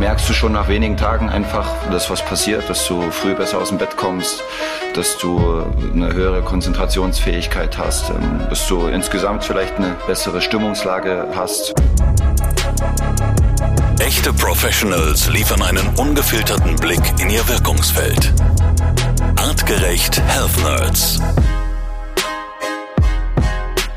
merkst du schon nach wenigen Tagen einfach, dass was passiert, dass du früh besser aus dem Bett kommst, dass du eine höhere Konzentrationsfähigkeit hast, ähm, dass du insgesamt vielleicht eine bessere Stimmungslage hast. Echte Professionals liefern einen ungefilterten Blick in ihr Wirkungsfeld. Artgerecht Health Nerds.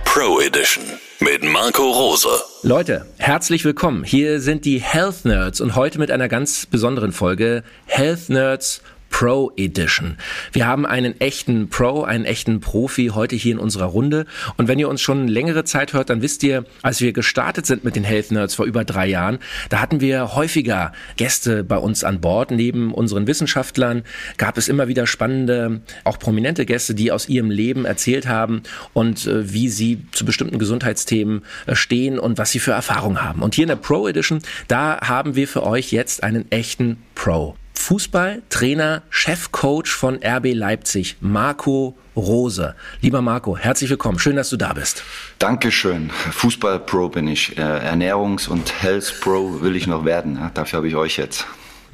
Pro Edition mit Marco Rose. Leute, herzlich willkommen. Hier sind die Health Nerds und heute mit einer ganz besonderen Folge Health Nerds Pro Edition. Wir haben einen echten Pro, einen echten Profi heute hier in unserer Runde. Und wenn ihr uns schon längere Zeit hört, dann wisst ihr, als wir gestartet sind mit den Health Nerds vor über drei Jahren, da hatten wir häufiger Gäste bei uns an Bord. Neben unseren Wissenschaftlern gab es immer wieder spannende, auch prominente Gäste, die aus ihrem Leben erzählt haben und äh, wie sie zu bestimmten Gesundheitsthemen äh, stehen und was sie für Erfahrungen haben. Und hier in der Pro Edition, da haben wir für euch jetzt einen echten Pro. Fußballtrainer, Chefcoach von RB Leipzig, Marco Rose. Lieber Marco, herzlich willkommen. Schön, dass du da bist. Dankeschön. Fußball-Pro bin ich. Äh, Ernährungs- und Health-Pro will ich noch werden. Dafür habe ich euch jetzt.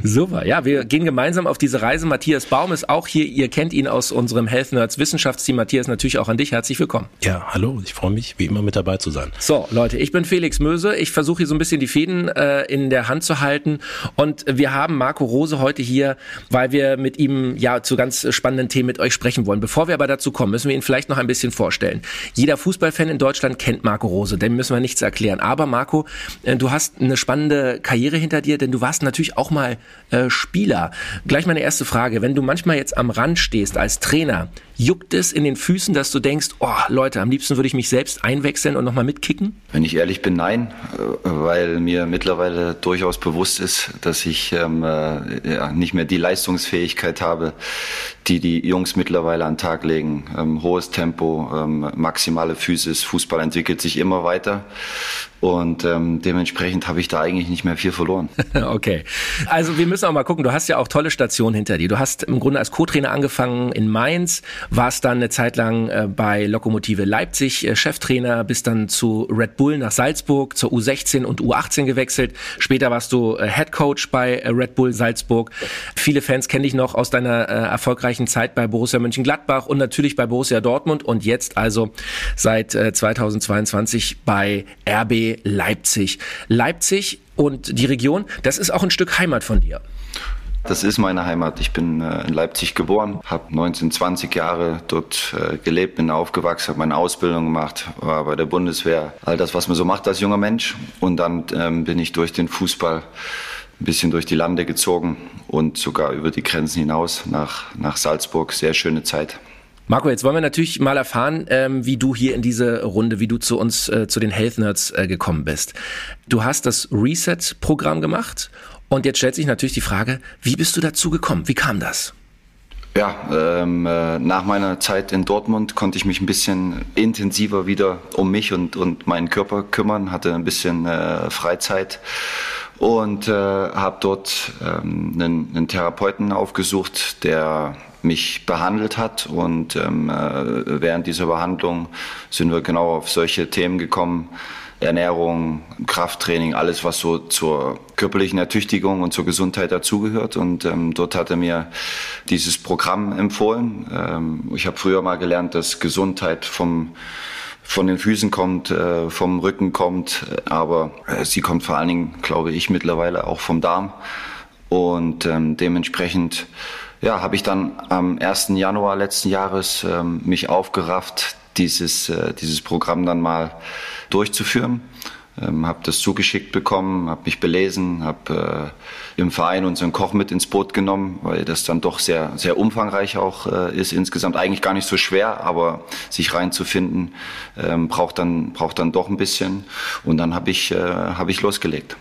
Super, ja, wir gehen gemeinsam auf diese Reise. Matthias Baum ist auch hier. Ihr kennt ihn aus unserem Health Nerds Wissenschaftsteam. Matthias, natürlich auch an dich. Herzlich willkommen. Ja, hallo. Ich freue mich, wie immer mit dabei zu sein. So, Leute, ich bin Felix Möse. Ich versuche hier so ein bisschen die Fäden äh, in der Hand zu halten. Und wir haben Marco Rose heute hier, weil wir mit ihm ja zu ganz spannenden Themen mit euch sprechen wollen. Bevor wir aber dazu kommen, müssen wir ihn vielleicht noch ein bisschen vorstellen. Jeder Fußballfan in Deutschland kennt Marco Rose. Dem müssen wir nichts erklären. Aber Marco, äh, du hast eine spannende Karriere hinter dir, denn du warst natürlich auch mal äh, Spieler. Gleich meine erste Frage. Wenn du manchmal jetzt am Rand stehst als Trainer, juckt es in den Füßen, dass du denkst, oh Leute, am liebsten würde ich mich selbst einwechseln und nochmal mitkicken? Wenn ich ehrlich bin, nein, äh, weil mir mittlerweile durchaus bewusst ist, dass ich ähm, äh, ja, nicht mehr die Leistungsfähigkeit habe, die die Jungs mittlerweile an den Tag legen. Ähm, hohes Tempo, ähm, maximale Physis, Fußball entwickelt sich immer weiter. Und ähm, dementsprechend habe ich da eigentlich nicht mehr viel verloren. okay. Also wir müssen auch mal gucken, du hast ja auch tolle Stationen hinter dir. Du hast im Grunde als Co-Trainer angefangen in Mainz, warst dann eine Zeit lang äh, bei Lokomotive Leipzig äh, Cheftrainer, bist dann zu Red Bull nach Salzburg, zur U16 und U18 gewechselt. Später warst du äh, Head Coach bei Red Bull Salzburg. Viele Fans kennen dich noch aus deiner erfolgreichen Zeit bei Borussia Mönchengladbach und natürlich bei Borussia Dortmund und jetzt also seit äh, 2022 bei RB Leipzig. Leipzig und die Region, das ist auch ein Stück Heimat von dir. Das ist meine Heimat. Ich bin äh, in Leipzig geboren, habe 19, 20 Jahre dort äh, gelebt, bin aufgewachsen, habe meine Ausbildung gemacht, war bei der Bundeswehr, all das, was man so macht als junger Mensch. Und dann ähm, bin ich durch den Fußball ein bisschen durch die Lande gezogen und sogar über die Grenzen hinaus nach, nach Salzburg. Sehr schöne Zeit. Marco, jetzt wollen wir natürlich mal erfahren, ähm, wie du hier in diese Runde, wie du zu uns, äh, zu den Health Nerds äh, gekommen bist. Du hast das Reset-Programm gemacht und jetzt stellt sich natürlich die Frage, wie bist du dazu gekommen? Wie kam das? Ja, ähm, äh, nach meiner Zeit in Dortmund konnte ich mich ein bisschen intensiver wieder um mich und, und meinen Körper kümmern, hatte ein bisschen äh, Freizeit und äh, habe dort ähm, einen, einen Therapeuten aufgesucht, der mich behandelt hat. Und ähm, äh, während dieser Behandlung sind wir genau auf solche Themen gekommen. Ernährung, Krafttraining, alles, was so zur körperlichen Ertüchtigung und zur Gesundheit dazugehört. Und ähm, dort hat er mir dieses Programm empfohlen. Ähm, ich habe früher mal gelernt, dass Gesundheit vom von den Füßen kommt, äh, vom Rücken kommt, aber äh, sie kommt vor allen Dingen, glaube ich, mittlerweile auch vom Darm. Und ähm, dementsprechend ja, habe ich dann am 1. Januar letzten Jahres ähm, mich aufgerafft, dieses, äh, dieses Programm dann mal durchzuführen. Ähm, habe das zugeschickt bekommen, habe mich belesen, habe äh, im Verein unseren Koch mit ins Boot genommen, weil das dann doch sehr, sehr umfangreich auch äh, ist. Insgesamt eigentlich gar nicht so schwer, aber sich reinzufinden ähm, braucht, dann, braucht dann doch ein bisschen. Und dann habe ich, äh, hab ich losgelegt.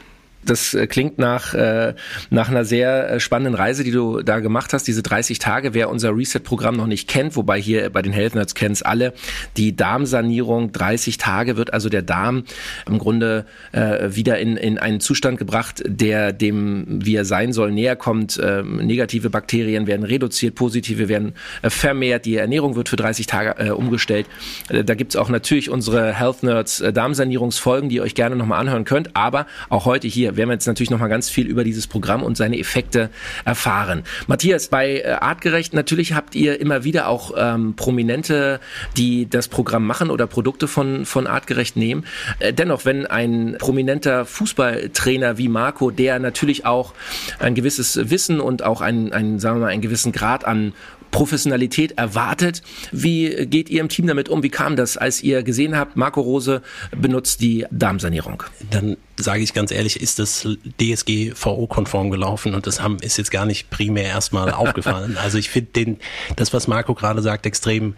Das äh, klingt nach, äh, nach einer sehr äh, spannenden Reise, die du da gemacht hast, diese 30 Tage. Wer unser Reset-Programm noch nicht kennt, wobei hier bei den Health Nerds kennen es alle, die Darmsanierung, 30 Tage wird also der Darm im Grunde äh, wieder in, in einen Zustand gebracht, der dem, wie er sein soll, näher kommt. Äh, negative Bakterien werden reduziert, positive werden äh, vermehrt, die Ernährung wird für 30 Tage äh, umgestellt. Da gibt's auch natürlich unsere Health Nerds Darmsanierungsfolgen, die ihr euch gerne nochmal anhören könnt, aber auch heute hier wir, werden jetzt natürlich noch mal ganz viel über dieses Programm und seine Effekte erfahren. Matthias, bei äh, Artgerecht natürlich habt ihr immer wieder auch ähm, Prominente, die das Programm machen oder Produkte von, von Artgerecht nehmen. Äh, dennoch, wenn ein prominenter Fußballtrainer wie Marco, der natürlich auch ein gewisses Wissen und auch einen, einen sagen wir mal, einen gewissen Grad an Professionalität erwartet. Wie geht ihr im Team damit um? Wie kam das, als ihr gesehen habt, Marco Rose benutzt die Darmsanierung? Dann sage ich ganz ehrlich, ist das DSGVO-konform gelaufen und das haben, ist jetzt gar nicht primär erstmal aufgefallen. Also ich finde das, was Marco gerade sagt, extrem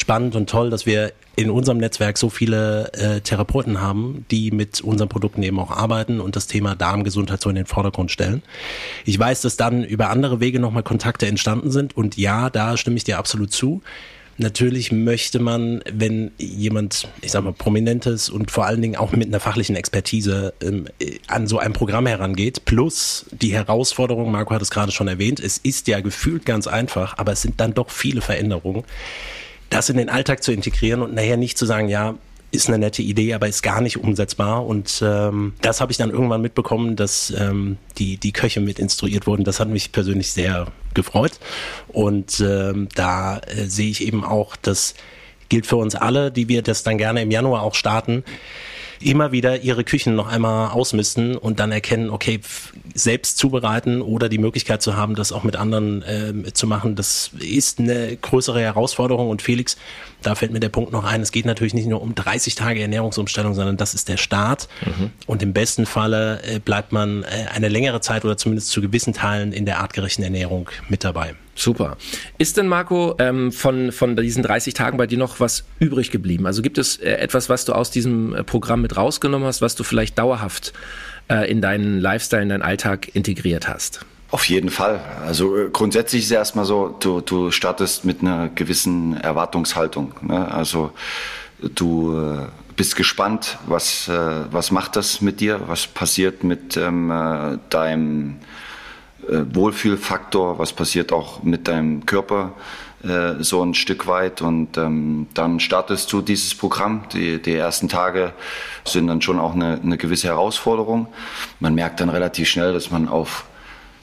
spannend und toll, dass wir in unserem Netzwerk so viele äh, Therapeuten haben, die mit unseren Produkten eben auch arbeiten und das Thema Darmgesundheit so in den Vordergrund stellen. Ich weiß, dass dann über andere Wege nochmal Kontakte entstanden sind und ja, da stimme ich dir absolut zu. Natürlich möchte man, wenn jemand, ich sag mal, prominentes und vor allen Dingen auch mit einer fachlichen Expertise ähm, an so ein Programm herangeht, plus die Herausforderung, Marco hat es gerade schon erwähnt, es ist ja gefühlt ganz einfach, aber es sind dann doch viele Veränderungen das in den Alltag zu integrieren und nachher nicht zu sagen, ja, ist eine nette Idee, aber ist gar nicht umsetzbar. Und ähm, das habe ich dann irgendwann mitbekommen, dass ähm, die, die Köche mit instruiert wurden. Das hat mich persönlich sehr gefreut. Und ähm, da äh, sehe ich eben auch, das gilt für uns alle, die wir das dann gerne im Januar auch starten immer wieder ihre Küchen noch einmal ausmisten und dann erkennen, okay, selbst zubereiten oder die Möglichkeit zu haben, das auch mit anderen äh, zu machen, das ist eine größere Herausforderung. Und Felix, da fällt mir der Punkt noch ein, es geht natürlich nicht nur um 30 Tage Ernährungsumstellung, sondern das ist der Start. Mhm. Und im besten Falle äh, bleibt man äh, eine längere Zeit oder zumindest zu gewissen Teilen in der artgerechten Ernährung mit dabei. Super. Ist denn, Marco, ähm, von, von diesen 30 Tagen bei dir noch was übrig geblieben? Also gibt es äh, etwas, was du aus diesem Programm mit rausgenommen hast, was du vielleicht dauerhaft in deinen Lifestyle, in deinen Alltag integriert hast? Auf jeden Fall. Also äh, grundsätzlich ist es erstmal so, du, du startest mit einer gewissen Erwartungshaltung. Ne? Also du äh, bist gespannt, was, äh, was macht das mit dir, was passiert mit ähm, deinem Wohlfühlfaktor, was passiert auch mit deinem Körper so ein Stück weit. Und ähm, dann startest du dieses Programm. Die, die ersten Tage sind dann schon auch eine, eine gewisse Herausforderung. Man merkt dann relativ schnell, dass man auf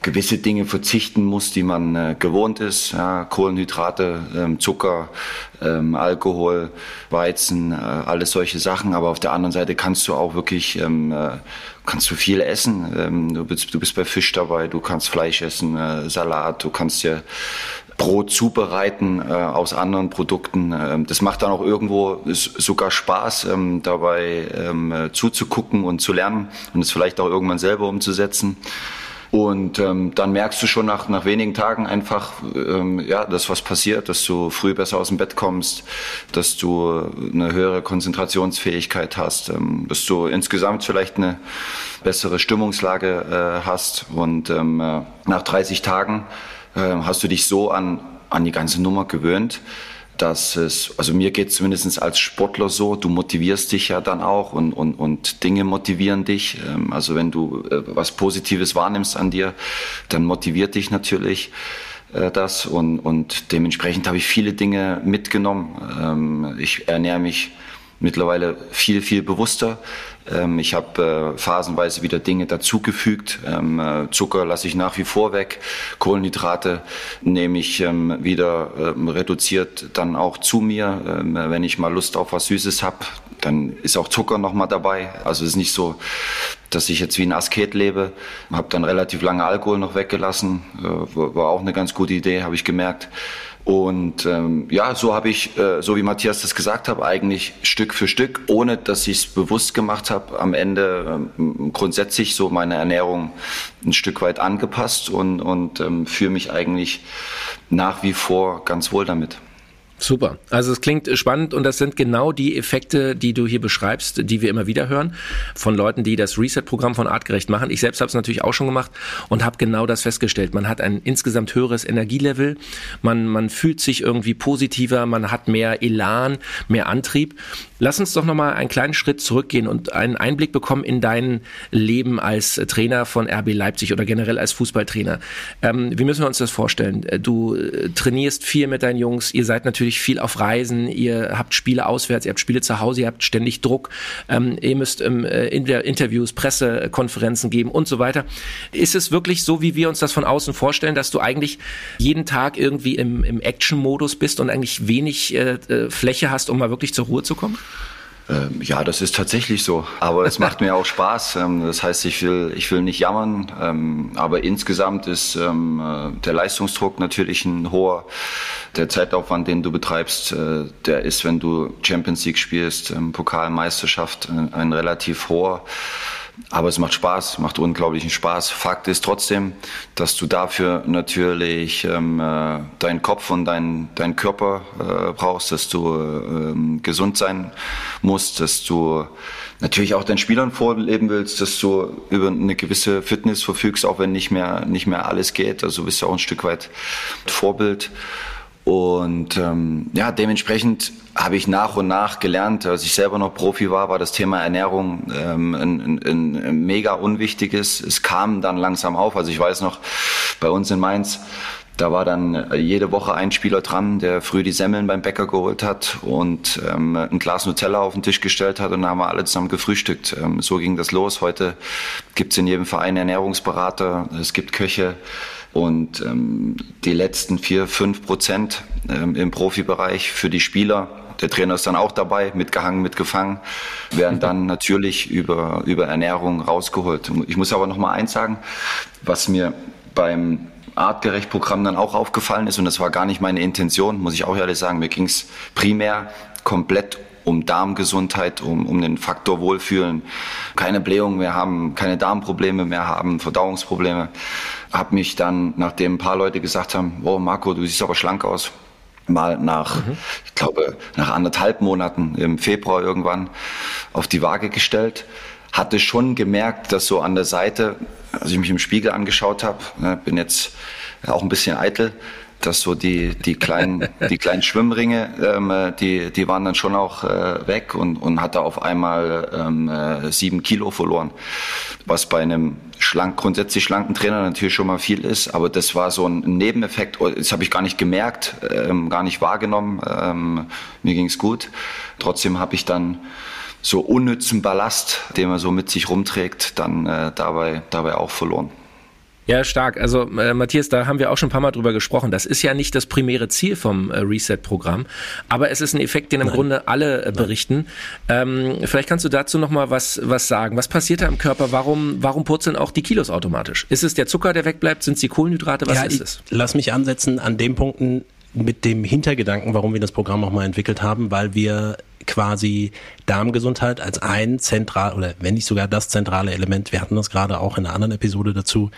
gewisse Dinge verzichten muss, die man äh, gewohnt ist. Ja, Kohlenhydrate, ähm, Zucker, ähm, Alkohol, Weizen, äh, alles solche Sachen. Aber auf der anderen Seite kannst du auch wirklich ähm, äh, kannst du viel essen. Ähm, du, bist, du bist bei Fisch dabei, du kannst Fleisch essen, äh, Salat, du kannst dir Brot zubereiten äh, aus anderen Produkten. Ähm, das macht dann auch irgendwo sogar Spaß, ähm, dabei ähm, äh, zuzugucken und zu lernen und es vielleicht auch irgendwann selber umzusetzen. Und ähm, dann merkst du schon nach, nach wenigen Tagen einfach, ähm, ja, dass was passiert, dass du früh besser aus dem Bett kommst, dass du eine höhere Konzentrationsfähigkeit hast, ähm, dass du insgesamt vielleicht eine bessere Stimmungslage äh, hast. Und ähm, äh, nach 30 Tagen äh, hast du dich so an, an die ganze Nummer gewöhnt, dass es, also mir geht es zumindest als Sportler so, du motivierst dich ja dann auch und, und, und Dinge motivieren dich. Ähm, also wenn du äh, was Positives wahrnimmst an dir, dann motiviert dich natürlich äh, das und, und dementsprechend habe ich viele Dinge mitgenommen. Ähm, ich ernähre mich mittlerweile viel, viel bewusster. Ähm, ich habe äh, phasenweise wieder Dinge dazugefügt. Ähm, äh, Zucker lasse ich nach wie vor weg. Kohlenhydrate nehme ich ähm, wieder reduziert dann auch zu mir. Wenn ich mal Lust auf was Süßes habe, dann ist auch Zucker nochmal dabei. Also es ist nicht so, dass ich jetzt wie ein Asket lebe. Habe dann relativ lange Alkohol noch weggelassen. Äh, war auch eine ganz gute Idee, habe ich gemerkt. Und ähm, ja, so habe ich, äh, so wie Matthias das gesagt hat, eigentlich Stück für Stück, ohne dass ich es bewusst gemacht habe, am Ende ähm, grundsätzlich so meine Ernährung ein Stück weit angepasst und, und ähm, fühle mich eigentlich nach wie vor ganz wohl damit. Super. Also es klingt spannend und das sind genau die Effekte, die du hier beschreibst, die wir immer wieder hören von Leuten, die das Reset-Programm von Artgerecht machen. Ich selbst habe es natürlich auch schon gemacht und habe genau das festgestellt. Man hat ein insgesamt höheres Energielevel, man, man fühlt sich irgendwie positiver, man hat mehr Elan, mehr Antrieb Lass uns doch nochmal einen kleinen Schritt zurückgehen und einen Einblick bekommen in dein Leben als Trainer von RB Leipzig oder generell als Fußballtrainer. Ähm, wie müssen wir uns das vorstellen? Äh, du äh, trainierst viel mit deinen Jungs, ihr seid natürlich viel auf Reisen, ihr habt Spiele auswärts, ihr habt Spiele zu Hause, ihr habt ständig Druck, ähm, ihr müsst ähm, äh, Interviews, Pressekonferenzen geben und so weiter. Ist es wirklich so, wie wir uns das von außen vorstellen, dass du eigentlich jeden Tag irgendwie im, im Action-Modus bist und eigentlich wenig äh, Fläche hast, um mal wirklich zur Ruhe zu kommen? Ähm, ja, das ist tatsächlich so. Aber es macht mir auch Spaß. Ähm, das heißt, ich will, ich will nicht jammern. Ähm, aber insgesamt ist äh, der Leistungsdruck natürlich ein hoher. Der Zeitaufwand, den du betreibst, äh, der ist, wenn du Champions League spielst, Pokalmeisterschaft, äh, ein relativ hoher. Aber es macht Spaß, macht unglaublichen Spaß. Fakt ist trotzdem, dass du dafür natürlich ähm, äh, deinen Kopf und deinen dein Körper äh, brauchst, dass du ähm, gesund sein musst, dass du natürlich auch deinen Spielern vorleben willst, dass du über eine gewisse Fitness verfügst, auch wenn nicht mehr, nicht mehr alles geht. Also bist du auch ein Stück weit Vorbild. Und ähm, ja, dementsprechend habe ich nach und nach gelernt, als ich selber noch Profi war, war das Thema Ernährung ähm, ein, ein, ein mega unwichtiges. Es kam dann langsam auf. Also ich weiß noch, bei uns in Mainz, da war dann jede Woche ein Spieler dran, der früh die Semmeln beim Bäcker geholt hat und ähm, ein Glas Nutella auf den Tisch gestellt hat und dann haben wir alle zusammen gefrühstückt. Ähm, so ging das los. Heute gibt es in jedem Verein Ernährungsberater, es gibt Köche. Und ähm, die letzten vier, fünf Prozent ähm, im Profibereich für die Spieler, der Trainer ist dann auch dabei, mitgehangen, mitgefangen, werden dann natürlich über, über Ernährung rausgeholt. Ich muss aber noch mal eins sagen, was mir beim Artgerecht-Programm dann auch aufgefallen ist, und das war gar nicht meine Intention, muss ich auch ehrlich sagen, mir ging es primär komplett um Darmgesundheit, um, um den Faktor Wohlfühlen, keine Blähung mehr haben, keine Darmprobleme mehr haben, Verdauungsprobleme. Hab mich dann, nachdem ein paar Leute gesagt haben, oh Marco, du siehst aber schlank aus, mal nach, mhm. ich glaube, nach anderthalb Monaten im Februar irgendwann auf die Waage gestellt. Hatte schon gemerkt, dass so an der Seite, als ich mich im Spiegel angeschaut habe, ne, bin jetzt auch ein bisschen eitel, dass so die, die kleinen, die kleinen Schwimmringe, ähm, die, die waren dann schon auch äh, weg und, und hatte auf einmal ähm, äh, sieben Kilo verloren. Was bei einem schlank, grundsätzlich schlanken Trainer natürlich schon mal viel ist, aber das war so ein Nebeneffekt, oh, das habe ich gar nicht gemerkt, ähm, gar nicht wahrgenommen. Ähm, mir ging es gut. Trotzdem habe ich dann so unnützen Ballast, den man so mit sich rumträgt, dann äh, dabei, dabei auch verloren. Ja, stark. Also äh, Matthias, da haben wir auch schon ein paar Mal drüber gesprochen. Das ist ja nicht das primäre Ziel vom äh, Reset-Programm, aber es ist ein Effekt, den im Nein. Grunde alle äh, berichten. Ähm, vielleicht kannst du dazu noch mal was was sagen. Was passiert da im Körper? Warum warum purzeln auch die Kilos automatisch? Ist es der Zucker, der wegbleibt? Sind es die Kohlenhydrate? Was ja, ist es? Lass mich ansetzen an den Punkten mit dem Hintergedanken, warum wir das Programm auch mal entwickelt haben, weil wir quasi Darmgesundheit als ein zentral oder wenn nicht sogar das zentrale Element, wir hatten das gerade auch in einer anderen Episode dazu,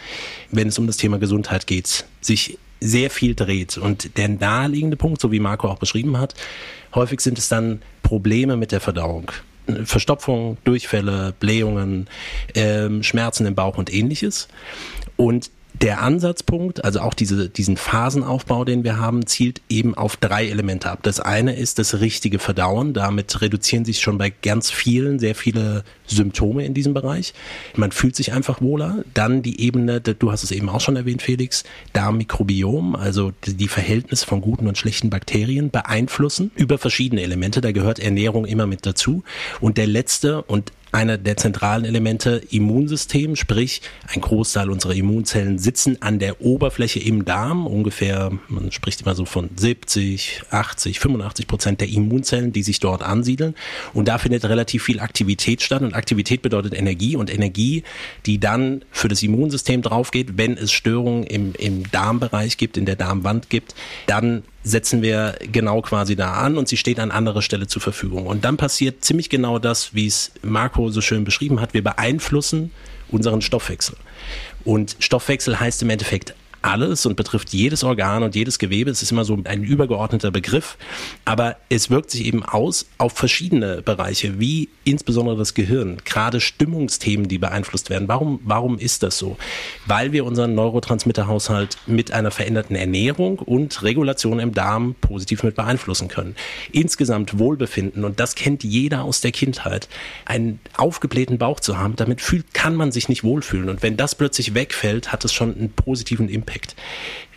wenn es um das Thema Gesundheit geht, sich sehr viel dreht. Und der naheliegende Punkt, so wie Marco auch beschrieben hat, häufig sind es dann Probleme mit der Verdauung. Verstopfung, Durchfälle, Blähungen, ähm, Schmerzen im Bauch und ähnliches. Und der Ansatzpunkt, also auch diese, diesen Phasenaufbau, den wir haben, zielt eben auf drei Elemente ab. Das eine ist das richtige Verdauen. Damit reduzieren sich schon bei ganz vielen sehr viele Symptome in diesem Bereich. Man fühlt sich einfach wohler. Dann die Ebene, du hast es eben auch schon erwähnt, Felix, Darmmikrobiom, also die Verhältnisse von guten und schlechten Bakterien beeinflussen über verschiedene Elemente. Da gehört Ernährung immer mit dazu. Und der letzte und einer der zentralen Elemente Immunsystem, sprich ein Großteil unserer Immunzellen sitzen an der Oberfläche im Darm, ungefähr, man spricht immer so von 70, 80, 85 Prozent der Immunzellen, die sich dort ansiedeln. Und da findet relativ viel Aktivität statt. Und Aktivität bedeutet Energie. Und Energie, die dann für das Immunsystem draufgeht, wenn es Störungen im, im Darmbereich gibt, in der Darmwand gibt, dann setzen wir genau quasi da an und sie steht an anderer Stelle zur Verfügung. Und dann passiert ziemlich genau das, wie es Marco so schön beschrieben hat. Wir beeinflussen unseren Stoffwechsel. Und Stoffwechsel heißt im Endeffekt alles und betrifft jedes Organ und jedes Gewebe. Es ist immer so ein übergeordneter Begriff, aber es wirkt sich eben aus auf verschiedene Bereiche, wie insbesondere das Gehirn, gerade Stimmungsthemen, die beeinflusst werden. Warum, warum ist das so? Weil wir unseren Neurotransmitterhaushalt mit einer veränderten Ernährung und Regulation im Darm positiv mit beeinflussen können. Insgesamt Wohlbefinden, und das kennt jeder aus der Kindheit, einen aufgeblähten Bauch zu haben, damit fühlt, kann man sich nicht wohlfühlen. Und wenn das plötzlich wegfällt, hat es schon einen positiven Impact.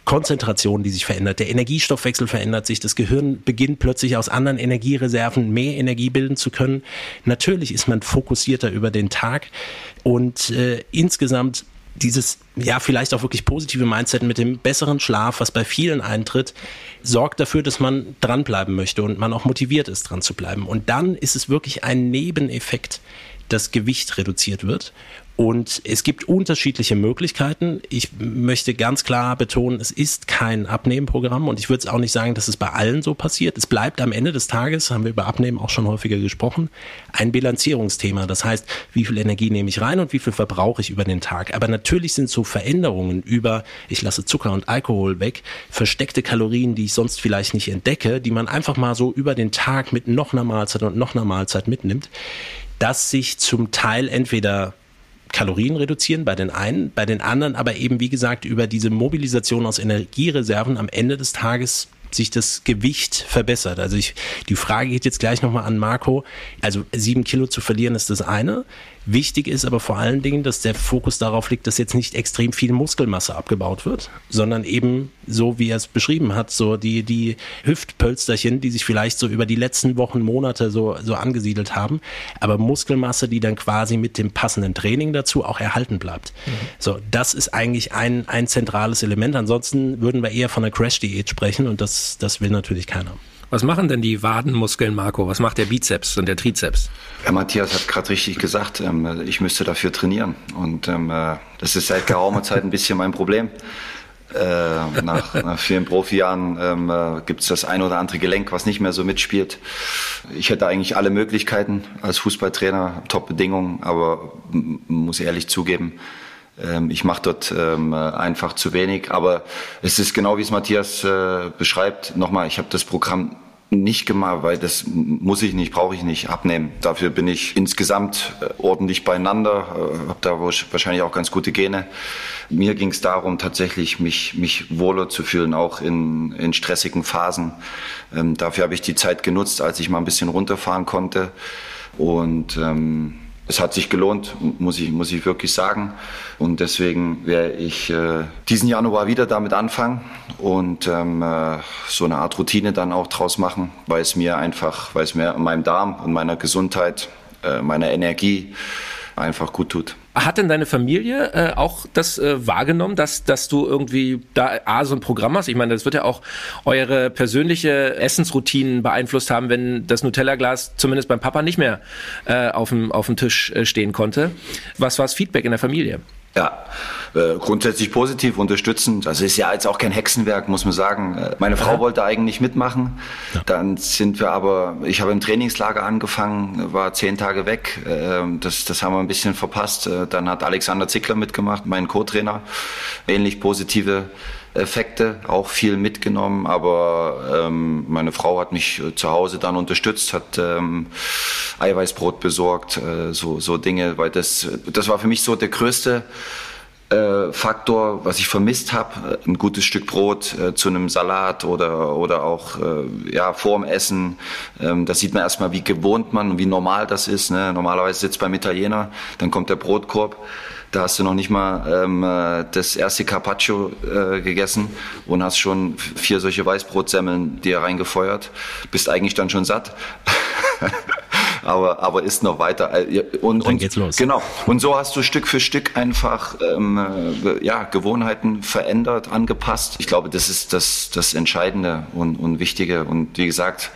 Konzentration, die sich verändert, der Energiestoffwechsel verändert sich, das Gehirn beginnt plötzlich aus anderen Energiereserven mehr Energie bilden zu können. Natürlich ist man fokussierter über den Tag. Und äh, insgesamt dieses, ja, vielleicht auch wirklich positive Mindset mit dem besseren Schlaf, was bei vielen eintritt, sorgt dafür, dass man dranbleiben möchte und man auch motiviert ist, dran zu bleiben. Und dann ist es wirklich ein Nebeneffekt, das Gewicht reduziert wird und es gibt unterschiedliche Möglichkeiten. Ich möchte ganz klar betonen, es ist kein Abnehmenprogramm und ich würde es auch nicht sagen, dass es bei allen so passiert. Es bleibt am Ende des Tages, haben wir über Abnehmen auch schon häufiger gesprochen, ein Bilanzierungsthema. Das heißt, wie viel Energie nehme ich rein und wie viel verbrauche ich über den Tag. Aber natürlich sind so Veränderungen über, ich lasse Zucker und Alkohol weg, versteckte Kalorien, die ich sonst vielleicht nicht entdecke, die man einfach mal so über den Tag mit noch einer Mahlzeit und noch einer Mahlzeit mitnimmt, dass sich zum Teil entweder Kalorien reduzieren bei den einen, bei den anderen aber eben, wie gesagt, über diese Mobilisation aus Energiereserven am Ende des Tages sich das Gewicht verbessert. Also ich, die Frage geht jetzt gleich nochmal an Marco. Also sieben Kilo zu verlieren ist das eine. Wichtig ist aber vor allen Dingen, dass der Fokus darauf liegt, dass jetzt nicht extrem viel Muskelmasse abgebaut wird, sondern eben so, wie er es beschrieben hat, so die, die Hüftpölsterchen, die sich vielleicht so über die letzten Wochen, Monate so, so angesiedelt haben, aber Muskelmasse, die dann quasi mit dem passenden Training dazu auch erhalten bleibt. Mhm. So, das ist eigentlich ein, ein zentrales Element. Ansonsten würden wir eher von einer Crash-Diät sprechen und das, das will natürlich keiner. Was machen denn die Wadenmuskeln, Marco? Was macht der Bizeps und der Trizeps? Ja, Matthias hat gerade richtig gesagt, ähm, ich müsste dafür trainieren. Und ähm, äh, das ist seit geraumer Zeit ein bisschen mein Problem. Äh, nach, nach vielen Profijahren ähm, äh, gibt es das ein oder andere Gelenk, was nicht mehr so mitspielt. Ich hätte eigentlich alle Möglichkeiten als Fußballtrainer, Top-Bedingungen, aber muss ehrlich zugeben, ich mache dort ähm, einfach zu wenig. Aber es ist genau wie es Matthias äh, beschreibt. Nochmal, ich habe das Programm nicht gemacht, weil das muss ich nicht, brauche ich nicht abnehmen. Dafür bin ich insgesamt äh, ordentlich beieinander, äh, habe da wahrscheinlich auch ganz gute Gene. Mir ging es darum, tatsächlich mich, mich wohler zu fühlen, auch in, in stressigen Phasen. Ähm, dafür habe ich die Zeit genutzt, als ich mal ein bisschen runterfahren konnte. Und ähm, es hat sich gelohnt, muss ich, muss ich wirklich sagen. Und deswegen werde ich äh, diesen Januar wieder damit anfangen und ähm, äh, so eine Art Routine dann auch draus machen, weil es mir einfach, weil es mir meinem Darm und meiner Gesundheit, äh, meiner Energie einfach gut tut. Hat denn deine Familie äh, auch das äh, wahrgenommen, dass, dass du irgendwie da A, so ein Programm hast? Ich meine, das wird ja auch eure persönliche Essensroutinen beeinflusst haben, wenn das Nutella-Glas zumindest beim Papa nicht mehr äh, auf, dem, Tisch äh, stehen konnte. Was war das Feedback in der Familie? Ja, äh, grundsätzlich positiv unterstützend. Also ist ja jetzt auch kein Hexenwerk, muss man sagen. Äh, meine Frau wollte eigentlich mitmachen. Ja. Dann sind wir aber, ich habe im Trainingslager angefangen, war zehn Tage weg. Äh, das, das haben wir ein bisschen verpasst. Dann hat Alexander Zickler mitgemacht, mein Co-Trainer. Ähnlich positive Effekte, auch viel mitgenommen, aber ähm, meine Frau hat mich zu Hause dann unterstützt, hat ähm, Eiweißbrot besorgt, äh, so, so Dinge, weil das, das war für mich so der größte äh, Faktor, was ich vermisst habe, ein gutes Stück Brot äh, zu einem Salat oder, oder auch äh, ja, vorm Essen. Ähm, da sieht man erstmal, wie gewohnt man und wie normal das ist. Ne? Normalerweise sitzt beim Italiener, dann kommt der Brotkorb. Da hast du noch nicht mal ähm, äh, das erste Carpaccio äh, gegessen und hast schon vier solche Weißbrotsemmeln dir reingefeuert. Bist eigentlich dann schon satt. aber, aber ist noch weiter. Äh, und, dann und, geht's los. Genau. Und so hast du Stück für Stück einfach ähm, äh, ja, Gewohnheiten verändert, angepasst. Ich glaube, das ist das, das Entscheidende und, und Wichtige. Und wie gesagt,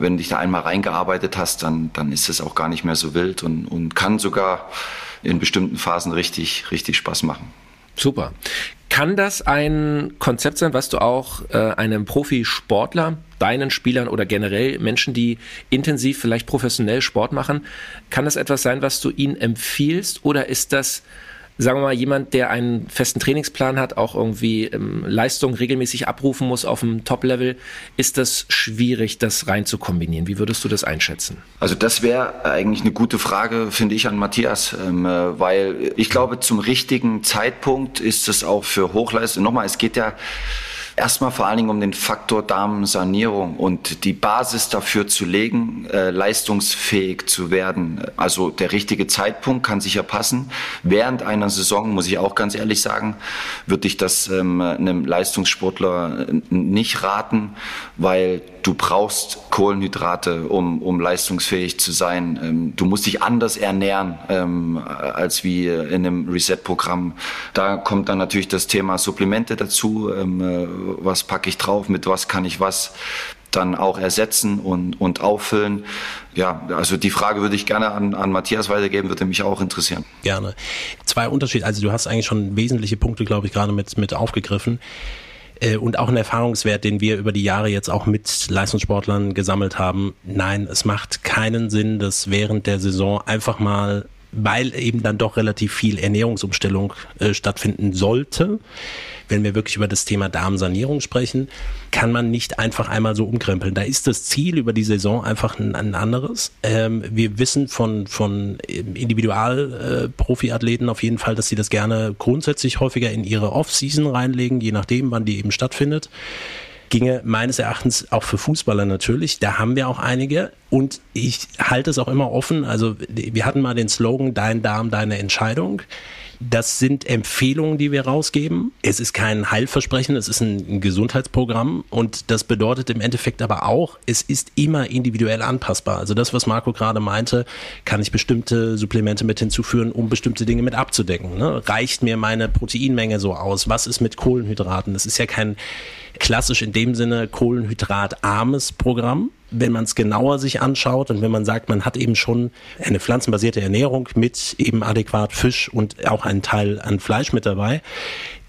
wenn dich da einmal reingearbeitet hast, dann, dann ist es auch gar nicht mehr so wild und, und kann sogar in bestimmten Phasen richtig, richtig Spaß machen. Super. Kann das ein Konzept sein, was du auch äh, einem Profisportler, deinen Spielern oder generell Menschen, die intensiv vielleicht professionell Sport machen, kann das etwas sein, was du ihnen empfiehlst oder ist das sagen wir mal, jemand, der einen festen Trainingsplan hat, auch irgendwie ähm, Leistung regelmäßig abrufen muss auf dem Top-Level, ist das schwierig, das rein zu kombinieren. Wie würdest du das einschätzen? Also das wäre eigentlich eine gute Frage, finde ich, an Matthias, ähm, äh, weil ich glaube, zum richtigen Zeitpunkt ist es auch für Hochleistung, nochmal, es geht ja erstmal vor allen Dingen um den Faktor Darmsanierung und die Basis dafür zu legen, äh, leistungsfähig zu werden. Also der richtige Zeitpunkt kann sich ja passen. Während einer Saison, muss ich auch ganz ehrlich sagen, würde ich das ähm, einem Leistungssportler äh, nicht raten, weil du brauchst Kohlenhydrate, um, um leistungsfähig zu sein. Ähm, du musst dich anders ernähren ähm, als wie in einem Reset-Programm. Da kommt dann natürlich das Thema Supplemente dazu. Ähm, äh, was packe ich drauf? Mit was kann ich was dann auch ersetzen und, und auffüllen. Ja, also die Frage würde ich gerne an, an Matthias weitergeben, würde mich auch interessieren. Gerne. Zwei Unterschiede, also du hast eigentlich schon wesentliche Punkte, glaube ich, gerade mit, mit aufgegriffen. Äh, und auch ein Erfahrungswert, den wir über die Jahre jetzt auch mit Leistungssportlern gesammelt haben. Nein, es macht keinen Sinn, dass während der Saison einfach mal weil eben dann doch relativ viel Ernährungsumstellung äh, stattfinden sollte, wenn wir wirklich über das Thema Darmsanierung sprechen, kann man nicht einfach einmal so umkrempeln. Da ist das Ziel über die Saison einfach ein, ein anderes. Ähm, wir wissen von, von Individual-Profi-Athleten äh, auf jeden Fall, dass sie das gerne grundsätzlich häufiger in ihre Off-Season reinlegen, je nachdem, wann die eben stattfindet ginge meines Erachtens auch für Fußballer natürlich. Da haben wir auch einige. Und ich halte es auch immer offen. Also wir hatten mal den Slogan, dein Darm, deine Entscheidung. Das sind Empfehlungen, die wir rausgeben. Es ist kein Heilversprechen, es ist ein Gesundheitsprogramm und das bedeutet im Endeffekt aber auch, es ist immer individuell anpassbar. Also das, was Marco gerade meinte, kann ich bestimmte Supplemente mit hinzuführen, um bestimmte Dinge mit abzudecken. Ne? Reicht mir meine Proteinmenge so aus? Was ist mit Kohlenhydraten? Das ist ja kein klassisch in dem Sinne kohlenhydratarmes Programm, wenn man es genauer sich anschaut und wenn man sagt, man hat eben schon eine pflanzenbasierte Ernährung mit eben adäquat Fisch und auch einen Teil an Fleisch mit dabei,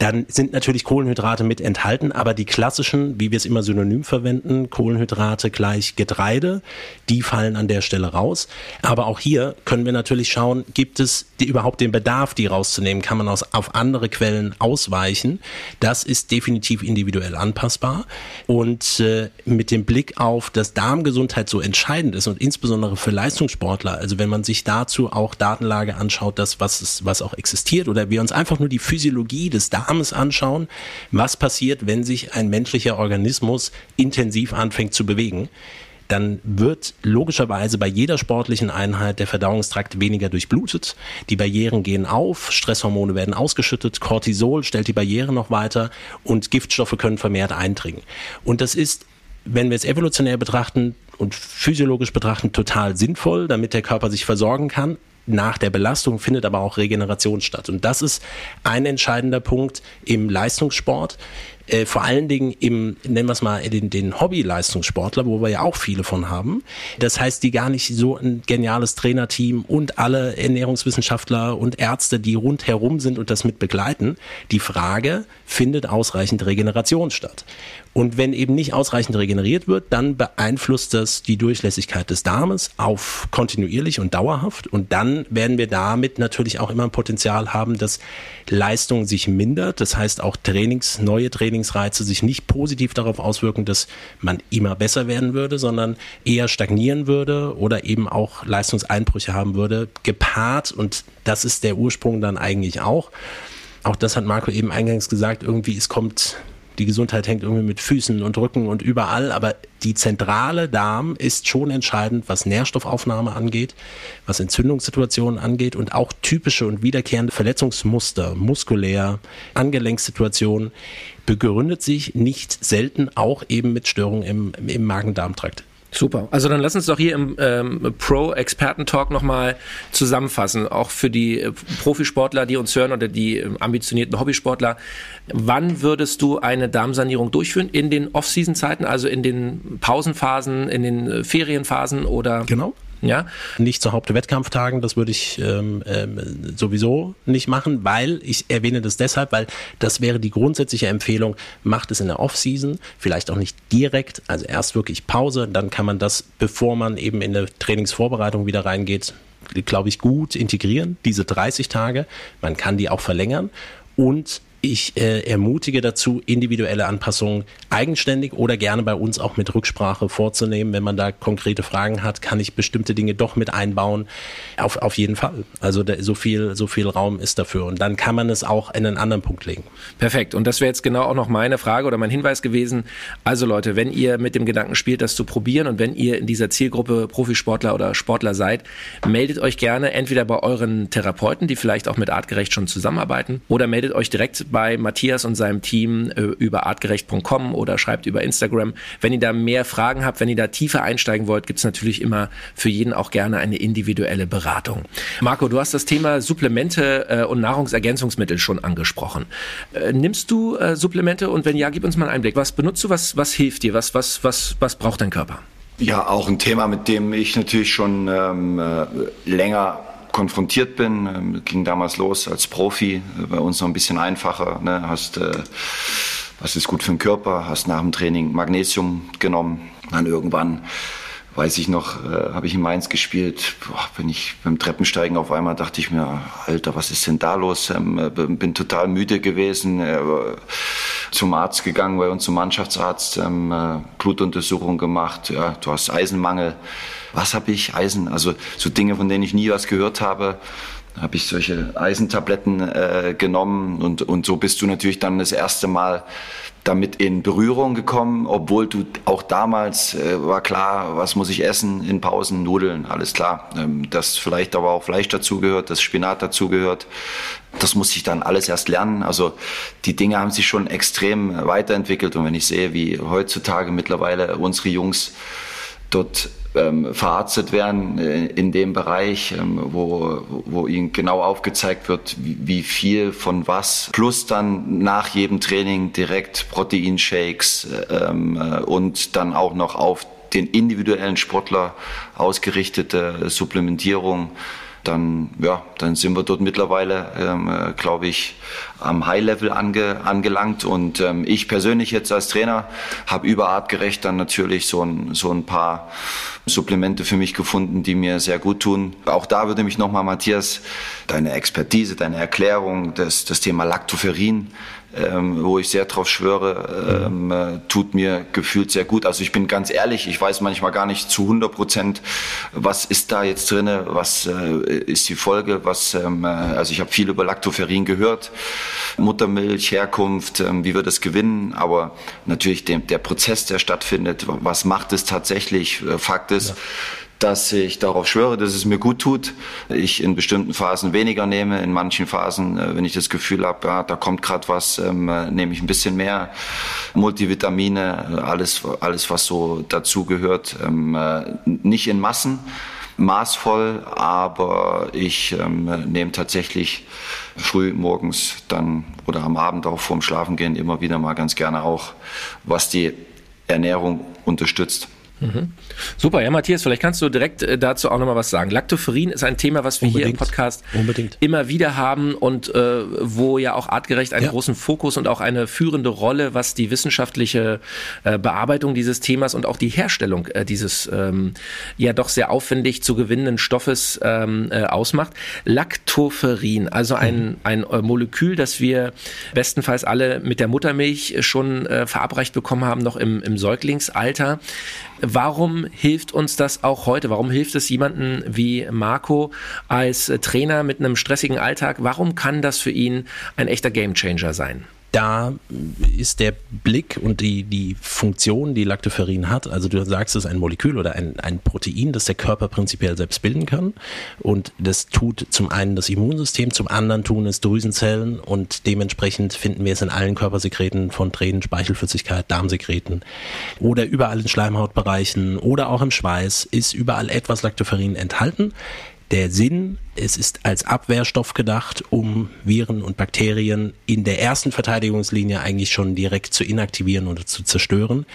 dann sind natürlich Kohlenhydrate mit enthalten, aber die klassischen, wie wir es immer synonym verwenden, Kohlenhydrate gleich Getreide, die fallen an der Stelle raus. Aber auch hier können wir natürlich schauen, gibt es die, überhaupt den Bedarf, die rauszunehmen? Kann man aus, auf andere Quellen ausweichen? Das ist definitiv individuell anpassbar. Und äh, mit dem Blick auf, dass Darmgesundheit so entscheidend ist und insbesondere für Leistungssportler, also wenn man sich dazu auch Datenlage anschaut, das was, ist, was auch existiert oder wir uns einfach nur die Physiologie des Darms Darmes anschauen, was passiert, wenn sich ein menschlicher Organismus intensiv anfängt zu bewegen dann wird logischerweise bei jeder sportlichen Einheit der Verdauungstrakt weniger durchblutet. Die Barrieren gehen auf, Stresshormone werden ausgeschüttet, Cortisol stellt die Barriere noch weiter und Giftstoffe können vermehrt eindringen. Und das ist, wenn wir es evolutionär betrachten und physiologisch betrachten, total sinnvoll, damit der Körper sich versorgen kann nach der Belastung findet aber auch Regeneration statt. Und das ist ein entscheidender Punkt im Leistungssport. Äh, vor allen Dingen im, nennen wir es mal, den, den Hobby-Leistungssportler, wo wir ja auch viele von haben. Das heißt, die gar nicht so ein geniales Trainerteam und alle Ernährungswissenschaftler und Ärzte, die rundherum sind und das mit begleiten. Die Frage, findet ausreichend Regeneration statt? Und wenn eben nicht ausreichend regeneriert wird, dann beeinflusst das die Durchlässigkeit des Darmes auf kontinuierlich und dauerhaft. Und dann werden wir damit natürlich auch immer ein Potenzial haben, dass Leistung sich mindert. Das heißt auch Trainings, neue Trainingsreize sich nicht positiv darauf auswirken, dass man immer besser werden würde, sondern eher stagnieren würde oder eben auch Leistungseinbrüche haben würde, gepaart. Und das ist der Ursprung dann eigentlich auch. Auch das hat Marco eben eingangs gesagt, irgendwie es kommt die Gesundheit hängt irgendwie mit Füßen und Rücken und überall, aber die zentrale Darm ist schon entscheidend, was Nährstoffaufnahme angeht, was Entzündungssituationen angeht und auch typische und wiederkehrende Verletzungsmuster, muskulär, Angelenksituationen, begründet sich nicht selten auch eben mit Störungen im, im Magen-Darm-Trakt. Super. Also dann lass uns doch hier im ähm, Pro-Experten-Talk nochmal zusammenfassen, auch für die äh, Profisportler, die uns hören oder die äh, ambitionierten Hobbysportler. Wann würdest du eine Darmsanierung durchführen? In den Off-Season-Zeiten, also in den Pausenphasen, in den äh, Ferienphasen oder? Genau. Ja? Nicht zu Hauptwettkampftagen, das würde ich ähm, ähm, sowieso nicht machen, weil ich erwähne das deshalb, weil das wäre die grundsätzliche Empfehlung, macht es in der Off-Season, vielleicht auch nicht direkt, also erst wirklich Pause, dann kann man das, bevor man eben in eine Trainingsvorbereitung wieder reingeht, glaube ich, gut integrieren, diese 30 Tage. Man kann die auch verlängern und ich äh, ermutige dazu, individuelle Anpassungen eigenständig oder gerne bei uns auch mit Rücksprache vorzunehmen. Wenn man da konkrete Fragen hat, kann ich bestimmte Dinge doch mit einbauen. Auf, auf jeden Fall. Also da, so viel, so viel Raum ist dafür. Und dann kann man es auch in einen anderen Punkt legen. Perfekt. Und das wäre jetzt genau auch noch meine Frage oder mein Hinweis gewesen. Also Leute, wenn ihr mit dem Gedanken spielt, das zu probieren und wenn ihr in dieser Zielgruppe Profisportler oder Sportler seid, meldet euch gerne entweder bei euren Therapeuten, die vielleicht auch mit artgerecht schon zusammenarbeiten, oder meldet euch direkt bei Matthias und seinem Team äh, über artgerecht.com oder schreibt über Instagram. Wenn ihr da mehr Fragen habt, wenn ihr da tiefer einsteigen wollt, gibt es natürlich immer für jeden auch gerne eine individuelle Beratung. Marco, du hast das Thema Supplemente äh, und Nahrungsergänzungsmittel schon angesprochen. Äh, nimmst du Supplemente und wenn ja, gib uns mal einen Einblick. Was benutzt du? Was, was hilft dir? Was, was, was, was braucht dein Körper? Ja, auch ein Thema, mit dem ich natürlich schon ähm, äh, länger konfrontiert bin. Ähm, ging damals los als Profi, äh, bei uns noch ein bisschen einfacher. Ne? Hast, äh, was ist gut für den Körper? Hast nach dem Training Magnesium genommen. Dann irgendwann weiß ich noch, äh, habe ich in Mainz gespielt. Boah, bin ich beim Treppensteigen auf einmal dachte ich mir, Alter, was ist denn da los? Ähm, äh, bin total müde gewesen. Äh, zum Arzt gegangen, bei uns zum Mannschaftsarzt, ähm, äh, Blutuntersuchung gemacht. Ja, du hast Eisenmangel. Was habe ich? Eisen. Also so Dinge, von denen ich nie was gehört habe habe ich solche Eisentabletten äh, genommen und, und so bist du natürlich dann das erste Mal damit in Berührung gekommen, obwohl du auch damals äh, war klar, was muss ich essen in Pausen, Nudeln, alles klar. Ähm, dass vielleicht aber auch Fleisch dazugehört, dass Spinat dazugehört, das muss ich dann alles erst lernen. Also die Dinge haben sich schon extrem weiterentwickelt und wenn ich sehe, wie heutzutage mittlerweile unsere Jungs dort ähm, verarztet werden äh, in dem Bereich, ähm, wo, wo ihnen genau aufgezeigt wird, wie, viel von was, plus dann nach jedem Training direkt Proteinshakes ähm, äh, und dann auch noch auf den individuellen Sportler ausgerichtete Supplementierung dann, ja, dann sind wir dort mittlerweile, ähm, äh, glaube ich, am High-Level ange, angelangt. Und ähm, ich persönlich jetzt als Trainer habe über artgerecht dann natürlich so ein, so ein paar Supplemente für mich gefunden, die mir sehr gut tun. Auch da würde mich nochmal, Matthias, deine Expertise, deine Erklärung, das, das Thema Lactoferrin ähm, wo ich sehr drauf schwöre, ähm, äh, tut mir gefühlt sehr gut. Also ich bin ganz ehrlich, ich weiß manchmal gar nicht zu 100 Prozent, was ist da jetzt drinne, was äh, ist die Folge, was, ähm, äh, also ich habe viel über Lactoferrin gehört, Muttermilch, Herkunft, ähm, wie wir das gewinnen, aber natürlich der, der Prozess, der stattfindet, was macht es tatsächlich, äh, Fakt ist, ja dass ich darauf schwöre, dass es mir gut tut. Ich in bestimmten Phasen weniger nehme, in manchen Phasen, äh, wenn ich das Gefühl habe, ja, da kommt gerade was, ähm, äh, nehme ich ein bisschen mehr Multivitamine, äh, alles, alles was so dazu gehört. Ähm, nicht in Massen, maßvoll, aber ich ähm, nehme tatsächlich früh morgens dann oder am Abend auch vorm Schlafengehen immer wieder mal ganz gerne auch, was die Ernährung unterstützt. Mhm. Super, ja, Matthias, vielleicht kannst du direkt äh, dazu auch nochmal was sagen. Lactoferin ist ein Thema, was wir Unbedingt. hier im Podcast Unbedingt. immer wieder haben und äh, wo ja auch artgerecht einen ja. großen Fokus und auch eine führende Rolle, was die wissenschaftliche äh, Bearbeitung dieses Themas und auch die Herstellung äh, dieses ähm, ja doch sehr aufwendig zu gewinnenden Stoffes ähm, äh, ausmacht. Lactoferin, also ein, mhm. ein Molekül, das wir bestenfalls alle mit der Muttermilch schon verabreicht bekommen haben, noch im, im Säuglingsalter. Warum hilft uns das auch heute? Warum hilft es jemanden wie Marco als Trainer mit einem stressigen Alltag? Warum kann das für ihn ein echter Gamechanger sein? Da ist der Blick und die, die Funktion, die Lactoferrin hat, also du sagst, es ist ein Molekül oder ein, ein Protein, das der Körper prinzipiell selbst bilden kann. Und das tut zum einen das Immunsystem, zum anderen tun es Drüsenzellen und dementsprechend finden wir es in allen Körpersekreten von Tränen, Speichelflüssigkeit, Darmsekreten oder überall in Schleimhautbereichen oder auch im Schweiß ist überall etwas Lactoferrin enthalten der Sinn, es ist als Abwehrstoff gedacht, um Viren und Bakterien in der ersten Verteidigungslinie eigentlich schon direkt zu inaktivieren oder zu zerstören.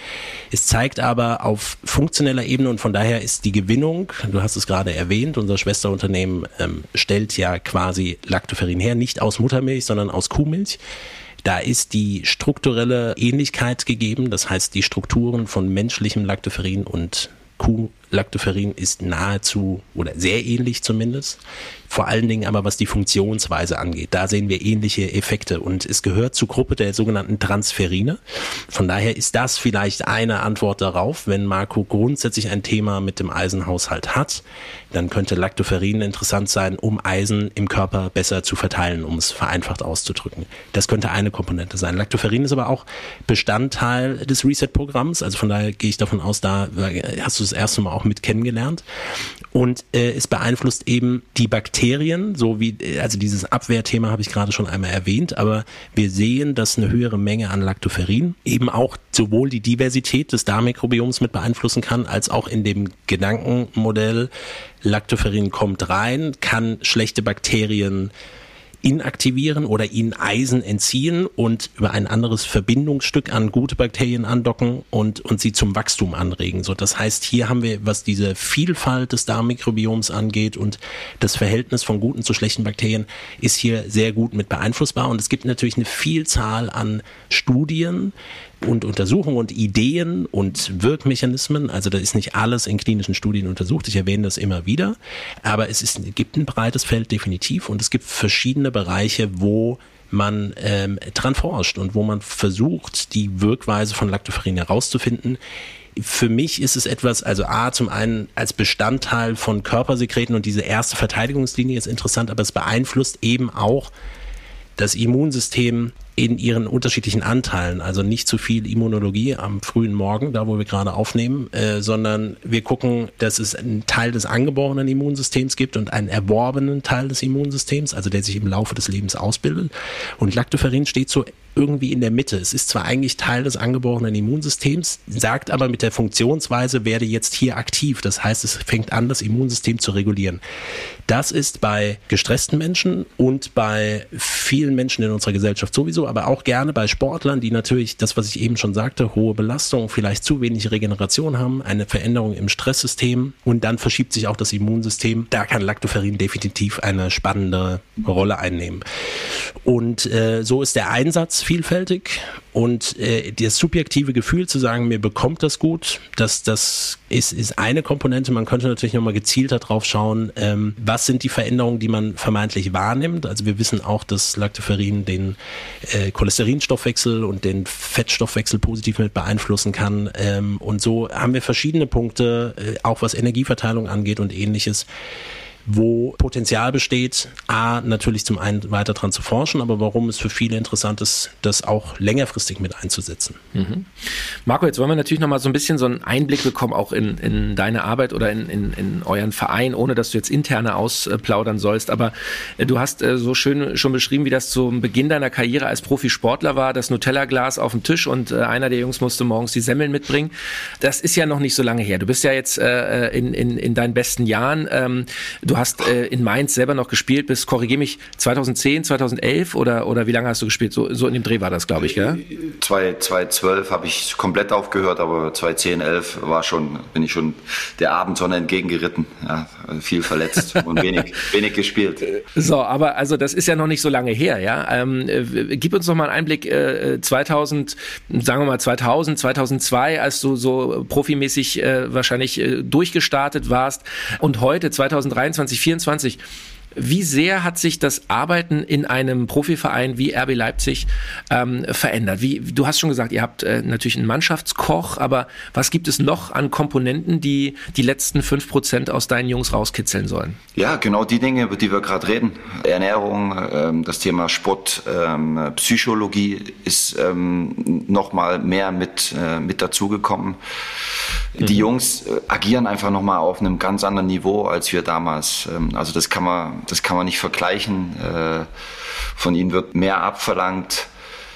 Es zeigt aber auf funktioneller Ebene und von daher ist die Gewinnung, du hast es gerade erwähnt, unser Schwesterunternehmen ähm, stellt ja quasi Lactoferrin her, nicht aus Muttermilch, sondern aus Kuhmilch. Da ist die strukturelle Ähnlichkeit gegeben, das heißt die Strukturen von menschlichem Lactoferrin und Kuh Lactoferrin ist nahezu oder sehr ähnlich zumindest. Vor allen Dingen aber, was die Funktionsweise angeht. Da sehen wir ähnliche Effekte und es gehört zur Gruppe der sogenannten Transferine. Von daher ist das vielleicht eine Antwort darauf. Wenn Marco grundsätzlich ein Thema mit dem Eisenhaushalt hat, dann könnte Lactoferrin interessant sein, um Eisen im Körper besser zu verteilen, um es vereinfacht auszudrücken. Das könnte eine Komponente sein. Lactoferrin ist aber auch Bestandteil des Reset-Programms. Also von daher gehe ich davon aus, da hast du das erste Mal auch mit kennengelernt. Und äh, es beeinflusst eben die Bakterien, so wie, also dieses Abwehrthema habe ich gerade schon einmal erwähnt, aber wir sehen, dass eine höhere Menge an Lactoferrin eben auch sowohl die Diversität des Darmmikrobioms mit beeinflussen kann, als auch in dem Gedankenmodell, Lactoferrin kommt rein, kann schlechte Bakterien inaktivieren oder ihnen Eisen entziehen und über ein anderes Verbindungsstück an gute Bakterien andocken und, und sie zum Wachstum anregen. So, das heißt, hier haben wir, was diese Vielfalt des Darmmikrobioms angeht und das Verhältnis von guten zu schlechten Bakterien ist hier sehr gut mit beeinflussbar. Und es gibt natürlich eine Vielzahl an Studien, und Untersuchungen und Ideen und Wirkmechanismen. Also da ist nicht alles in klinischen Studien untersucht. Ich erwähne das immer wieder. Aber es ist, gibt ein breites Feld definitiv und es gibt verschiedene Bereiche, wo man ähm, dran forscht und wo man versucht, die Wirkweise von Lactoferrin herauszufinden. Für mich ist es etwas, also A, zum einen als Bestandteil von Körpersekreten und diese erste Verteidigungslinie ist interessant, aber es beeinflusst eben auch das Immunsystem in ihren unterschiedlichen Anteilen. Also nicht zu viel Immunologie am frühen Morgen, da wo wir gerade aufnehmen, äh, sondern wir gucken, dass es einen Teil des angeborenen Immunsystems gibt und einen erworbenen Teil des Immunsystems, also der sich im Laufe des Lebens ausbildet. Und Lactoferrin steht so irgendwie in der Mitte. Es ist zwar eigentlich Teil des angeborenen Immunsystems, sagt aber mit der Funktionsweise werde jetzt hier aktiv. Das heißt, es fängt an, das Immunsystem zu regulieren. Das ist bei gestressten Menschen und bei vielen Menschen in unserer Gesellschaft sowieso, aber auch gerne bei Sportlern, die natürlich das, was ich eben schon sagte, hohe Belastung, vielleicht zu wenig Regeneration haben, eine Veränderung im Stresssystem und dann verschiebt sich auch das Immunsystem. Da kann Lactoferrin definitiv eine spannende Rolle einnehmen. Und äh, so ist der Einsatz vielfältig und äh, das subjektive Gefühl zu sagen, mir bekommt das gut, das, das ist, ist eine Komponente. Man könnte natürlich nochmal gezielter drauf schauen, ähm, was sind die Veränderungen, die man vermeintlich wahrnimmt. Also wir wissen auch, dass Lactoferrin den äh, Cholesterinstoffwechsel und den Fettstoffwechsel positiv mit beeinflussen kann. Ähm, und so haben wir verschiedene Punkte, äh, auch was Energieverteilung angeht und ähnliches wo Potenzial besteht, A, natürlich zum einen weiter dran zu forschen, aber warum es für viele interessant ist, das auch längerfristig mit einzusetzen. Mhm. Marco, jetzt wollen wir natürlich nochmal so ein bisschen so einen Einblick bekommen, auch in, in deine Arbeit oder in, in, in euren Verein, ohne dass du jetzt interne ausplaudern sollst, aber äh, du hast äh, so schön schon beschrieben, wie das zum Beginn deiner Karriere als Profisportler war, das Nutella-Glas auf dem Tisch und äh, einer der Jungs musste morgens die Semmeln mitbringen. Das ist ja noch nicht so lange her. Du bist ja jetzt in, in, in deinen besten Jahren. Ähm, du Du hast äh, in Mainz selber noch gespielt bis, korrigier mich, 2010, 2011 oder, oder wie lange hast du gespielt? So, so in dem Dreh war das, glaube ich, gell? 2012 habe ich komplett aufgehört, aber 2010, 11 war schon, bin ich schon der Abendsonne entgegengeritten. Ja, viel verletzt und wenig, wenig gespielt. So, aber also das ist ja noch nicht so lange her, ja. Ähm, äh, gib uns noch mal einen Einblick, äh, 2000, sagen wir mal 2000, 2002, als du so profimäßig äh, wahrscheinlich äh, durchgestartet warst und heute 2023 2024. Wie sehr hat sich das Arbeiten in einem Profiverein wie RB Leipzig ähm, verändert? Wie, du hast schon gesagt, ihr habt äh, natürlich einen Mannschaftskoch, aber was gibt es noch an Komponenten, die die letzten fünf Prozent aus deinen Jungs rauskitzeln sollen? Ja, genau die Dinge, über die wir gerade reden. Ernährung, ähm, das Thema Sport, ähm, Psychologie ist ähm, noch mal mehr mit, äh, mit dazugekommen. Die mhm. Jungs äh, agieren einfach noch mal auf einem ganz anderen Niveau als wir damals. Ähm, also das kann man das kann man nicht vergleichen. Äh, von ihnen wird mehr abverlangt.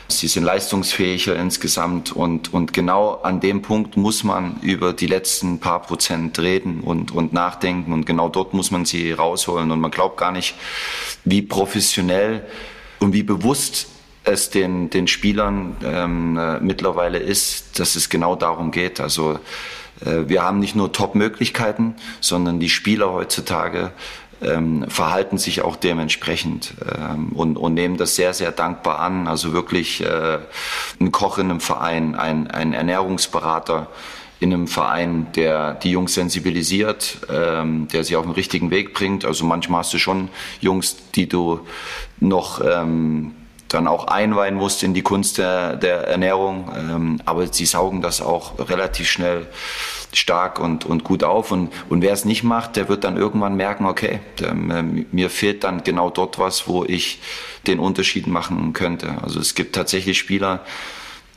Sie sind leistungsfähiger insgesamt und, und genau an dem Punkt muss man über die letzten paar Prozent reden und, und nachdenken und genau dort muss man sie rausholen und man glaubt gar nicht, wie professionell und wie bewusst es den, den Spielern ähm, äh, mittlerweile ist, dass es genau darum geht. Also äh, wir haben nicht nur Top-Möglichkeiten, sondern die Spieler heutzutage ähm, verhalten sich auch dementsprechend ähm, und, und nehmen das sehr, sehr dankbar an. Also wirklich äh, ein Koch in einem Verein, ein, ein Ernährungsberater, in einem Verein, der die Jungs sensibilisiert, ähm, der sie auf den richtigen Weg bringt. Also manchmal hast du schon Jungs, die du noch ähm, dann auch einweihen musst in die Kunst der, der Ernährung. Ähm, aber sie saugen das auch relativ schnell stark und, und gut auf. Und, und wer es nicht macht, der wird dann irgendwann merken, okay, der, äh, mir fehlt dann genau dort was, wo ich den Unterschied machen könnte. Also es gibt tatsächlich Spieler,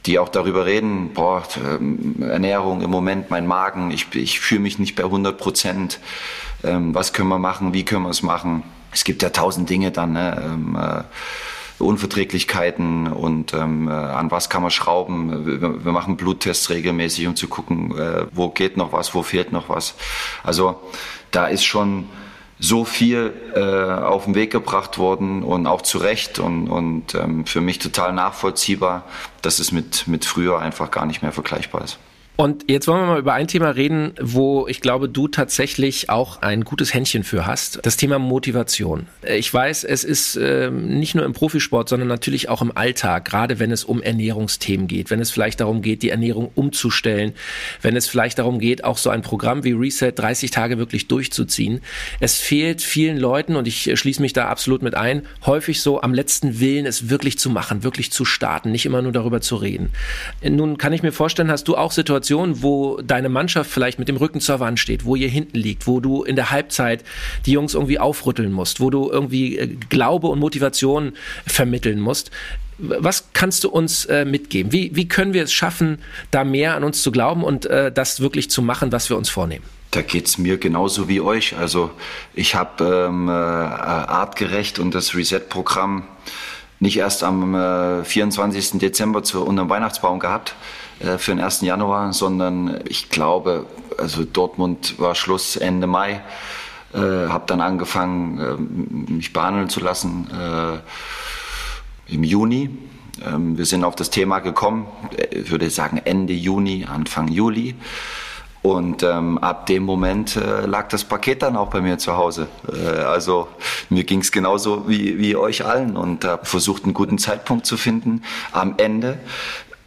die auch darüber reden, boah, ähm, Ernährung im Moment, mein Magen, ich, ich fühle mich nicht bei 100 Prozent. Ähm, was können wir machen? Wie können wir es machen? Es gibt ja tausend Dinge dann. Ne? Unverträglichkeiten und ähm, äh, an was kann man schrauben. Wir, wir, machen Bluttests regelmäßig, um zu gucken, äh, wo geht noch was, wo fehlt noch was. Also da ist schon so viel äh, auf den Weg gebracht worden und auch zu Recht und, und ähm, für mich total nachvollziehbar, dass es mit, mit früher einfach gar nicht mehr vergleichbar ist. Und jetzt wollen wir mal über ein Thema reden, wo ich glaube, du tatsächlich auch ein gutes Händchen für hast. Das Thema Motivation. Ich weiß, es ist äh, nicht nur im Profisport, sondern natürlich auch im Alltag, gerade wenn es um Ernährungsthemen geht, wenn es vielleicht darum geht, die Ernährung umzustellen, wenn es vielleicht darum geht, auch so ein Programm wie Reset 30 Tage wirklich durchzuziehen. Es fehlt vielen Leuten, und ich schließe mich da absolut mit ein, häufig so am letzten Willen, es wirklich zu machen, wirklich zu starten, nicht immer nur darüber zu reden. Nun kann ich mir vorstellen, hast du auch Situationen, Situation, wo deine Mannschaft vielleicht mit dem Rücken zur Wand steht, wo ihr hinten liegt, wo du in der Halbzeit die Jungs irgendwie aufrütteln musst, wo du irgendwie äh, Glaube und Motivation vermitteln musst. Was kannst du uns äh, mitgeben? Wie, wie können wir es schaffen, da mehr an uns zu glauben und äh, das wirklich zu machen, was wir uns vornehmen? Da geht es mir genauso wie euch. Also ich habe ähm, äh, artgerecht und das Reset-Programm nicht erst am äh, 24. Dezember zu unserem Weihnachtsbaum gehabt, für den 1. Januar, sondern ich glaube, also Dortmund war Schluss Ende Mai. Äh, habe dann angefangen, äh, mich behandeln zu lassen äh, im Juni. Ähm, wir sind auf das Thema gekommen, äh, ich würde sagen Ende Juni, Anfang Juli. Und ähm, ab dem Moment äh, lag das Paket dann auch bei mir zu Hause. Äh, also mir ging es genauso wie, wie euch allen und habe versucht, einen guten Zeitpunkt zu finden. Am Ende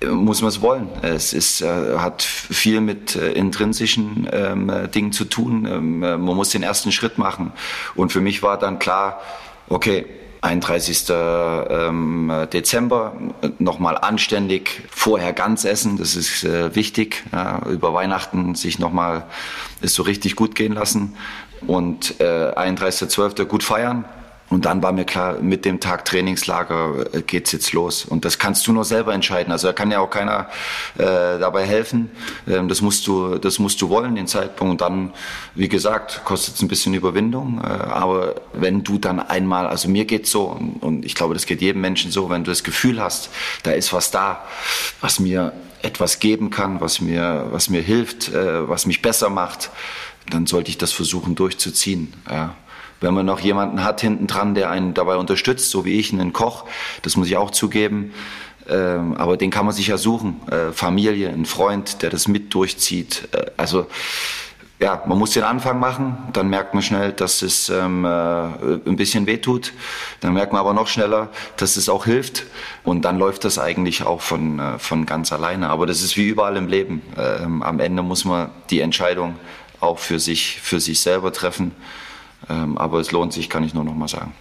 muss man es wollen. Es ist, äh, hat viel mit äh, intrinsischen ähm, Dingen zu tun. Ähm, man muss den ersten Schritt machen. Und für mich war dann klar, okay, 31. Ähm, Dezember nochmal anständig vorher ganz essen, das ist äh, wichtig. Ja, über Weihnachten sich nochmal es so richtig gut gehen lassen und äh, 31.12. gut feiern und dann war mir klar, mit dem Tag Trainingslager äh, geht's jetzt los. Und das kannst du nur selber entscheiden. Also da kann ja auch keiner äh, dabei helfen. Ähm, das musst du, das musst du wollen, den Zeitpunkt. Und dann, wie gesagt, kostet es ein bisschen Überwindung. Äh, aber wenn du dann einmal, also mir geht's so, und, und ich glaube, das geht jedem Menschen so, wenn du das Gefühl hast, da ist was da, was mir etwas geben kann, was mir, was mir hilft, äh, was mich besser macht, dann sollte ich das versuchen durchzuziehen. Ja wenn man noch jemanden hat hinten dran, der einen dabei unterstützt, so wie ich, einen Koch, das muss ich auch zugeben. Ähm, aber den kann man sich ja suchen. Äh, Familie, ein Freund, der das mit durchzieht. Äh, also ja, man muss den Anfang machen, dann merkt man schnell, dass es ähm, äh, ein bisschen wehtut. Dann merkt man aber noch schneller, dass es auch hilft. Und dann läuft das eigentlich auch von, äh, von ganz alleine. Aber das ist wie überall im Leben. Ähm, am Ende muss man die Entscheidung auch für sich, für sich selber treffen. Ähm, aber es lohnt sich, kann ich nur noch mal sagen.